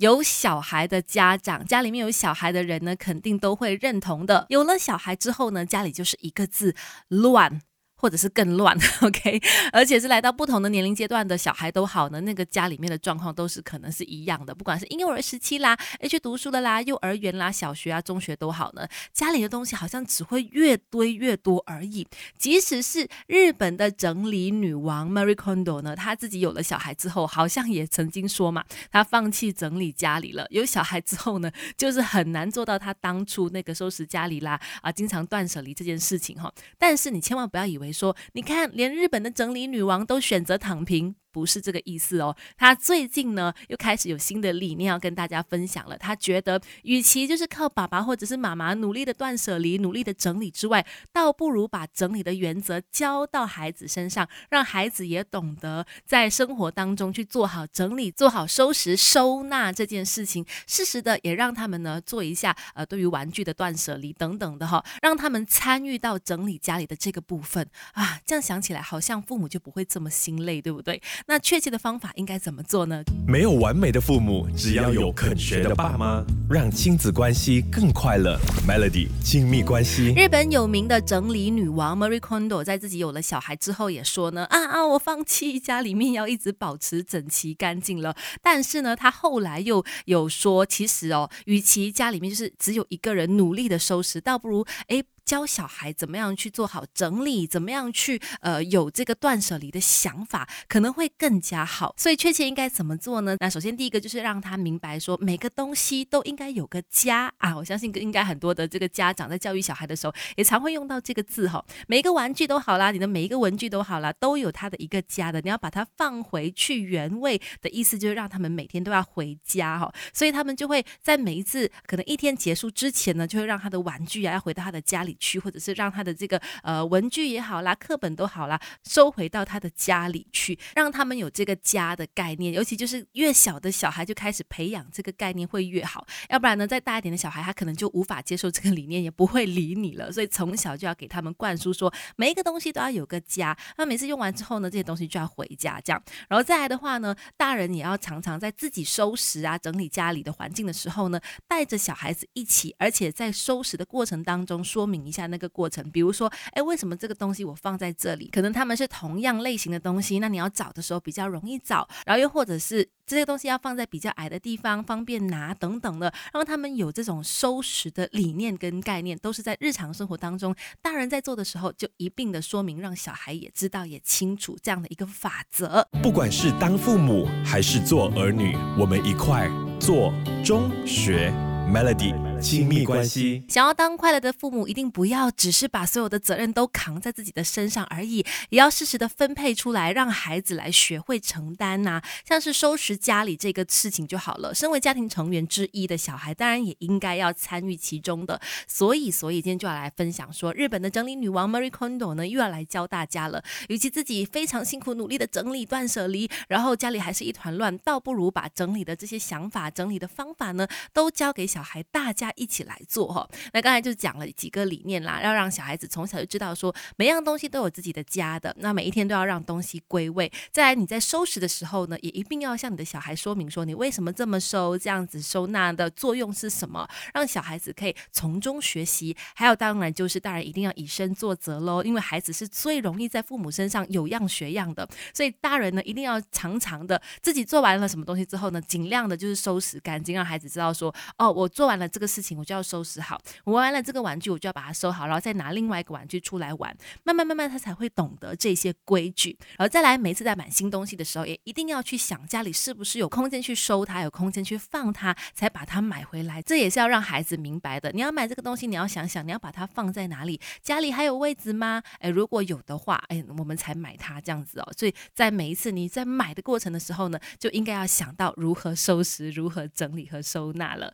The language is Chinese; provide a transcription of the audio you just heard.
有小孩的家长，家里面有小孩的人呢，肯定都会认同的。有了小孩之后呢，家里就是一个字乱。或者是更乱，OK，而且是来到不同的年龄阶段的小孩都好呢，那个家里面的状况都是可能是一样的，不管是婴幼儿时期啦，诶去读书的啦，幼儿园啦，小学啊，中学都好呢，家里的东西好像只会越堆越多而已。即使是日本的整理女王 Marie Kondo 呢，她自己有了小孩之后，好像也曾经说嘛，她放弃整理家里了。有小孩之后呢，就是很难做到她当初那个收拾家里啦啊，经常断舍离这件事情哈。但是你千万不要以为。说，你看，连日本的整理女王都选择躺平。不是这个意思哦，他最近呢又开始有新的理念要跟大家分享了。他觉得，与其就是靠爸爸或者是妈妈努力的断舍离、努力的整理之外，倒不如把整理的原则教到孩子身上，让孩子也懂得在生活当中去做好整理、做好收拾、收纳这件事情。适时的也让他们呢做一下呃对于玩具的断舍离等等的哈，让他们参与到整理家里的这个部分啊。这样想起来，好像父母就不会这么心累，对不对？那确切的方法应该怎么做呢？没有完美的父母，只要有肯学的爸妈，让亲子关系更快乐。Melody 亲密关系。日本有名的整理女王 Marie Kondo 在自己有了小孩之后也说呢，啊啊，我放弃家里面要一直保持整齐干净了。但是呢，她后来又有说，其实哦，与其家里面就是只有一个人努力的收拾，倒不如哎。教小孩怎么样去做好整理，怎么样去呃有这个断舍离的想法，可能会更加好。所以确切应该怎么做呢？那首先第一个就是让他明白说，每个东西都应该有个家啊。我相信应该很多的这个家长在教育小孩的时候，也常会用到这个字哈。每一个玩具都好啦，你的每一个文具都好啦，都有它的一个家的。你要把它放回去原位的意思，就是让他们每天都要回家哈。所以他们就会在每一次可能一天结束之前呢，就会让他的玩具啊要回到他的家里。去，或者是让他的这个呃文具也好啦，课本都好啦，收回到他的家里去，让他们有这个家的概念。尤其就是越小的小孩就开始培养这个概念会越好，要不然呢，再大一点的小孩他可能就无法接受这个理念，也不会理你了。所以从小就要给他们灌输说，每一个东西都要有个家。那每次用完之后呢，这些东西就要回家，这样。然后再来的话呢，大人也要常常在自己收拾啊、整理家里的环境的时候呢，带着小孩子一起，而且在收拾的过程当中说明。一下那个过程，比如说，哎，为什么这个东西我放在这里？可能他们是同样类型的东西，那你要找的时候比较容易找。然后又或者是这些东西要放在比较矮的地方，方便拿等等的，让他们有这种收拾的理念跟概念，都是在日常生活当中，大人在做的时候就一并的说明，让小孩也知道也清楚这样的一个法则。不管是当父母还是做儿女，我们一块做中学 Melody。亲密关系，想要当快乐的父母，一定不要只是把所有的责任都扛在自己的身上而已，也要适时的分配出来，让孩子来学会承担呐。像是收拾家里这个事情就好了。身为家庭成员之一的小孩，当然也应该要参与其中的。所以，所以今天就要来分享说，日本的整理女王 Marie Kondo 呢，又要来教大家了。与其自己非常辛苦努力的整理断舍离，然后家里还是一团乱，倒不如把整理的这些想法、整理的方法呢，都教给小孩，大家。一起来做哈，那刚才就讲了几个理念啦，要让小孩子从小就知道说，每样东西都有自己的家的，那每一天都要让东西归位。再来，你在收拾的时候呢，也一定要向你的小孩说明说，你为什么这么收，这样子收纳的作用是什么，让小孩子可以从中学习。还有，当然就是大人一定要以身作则喽，因为孩子是最容易在父母身上有样学样的，所以大人呢一定要常常的自己做完了什么东西之后呢，尽量的就是收拾干净，让孩子知道说，哦，我做完了这个事。事情我就要收拾好，我玩完了这个玩具，我就要把它收好，然后再拿另外一个玩具出来玩。慢慢慢慢，他才会懂得这些规矩。然后再来，每次在买新东西的时候，也一定要去想家里是不是有空间去收它，有空间去放它，才把它买回来。这也是要让孩子明白的。你要买这个东西，你要想想你要把它放在哪里，家里还有位置吗？哎，如果有的话，哎，我们才买它这样子哦。所以在每一次你在买的过程的时候呢，就应该要想到如何收拾、如何整理和收纳了。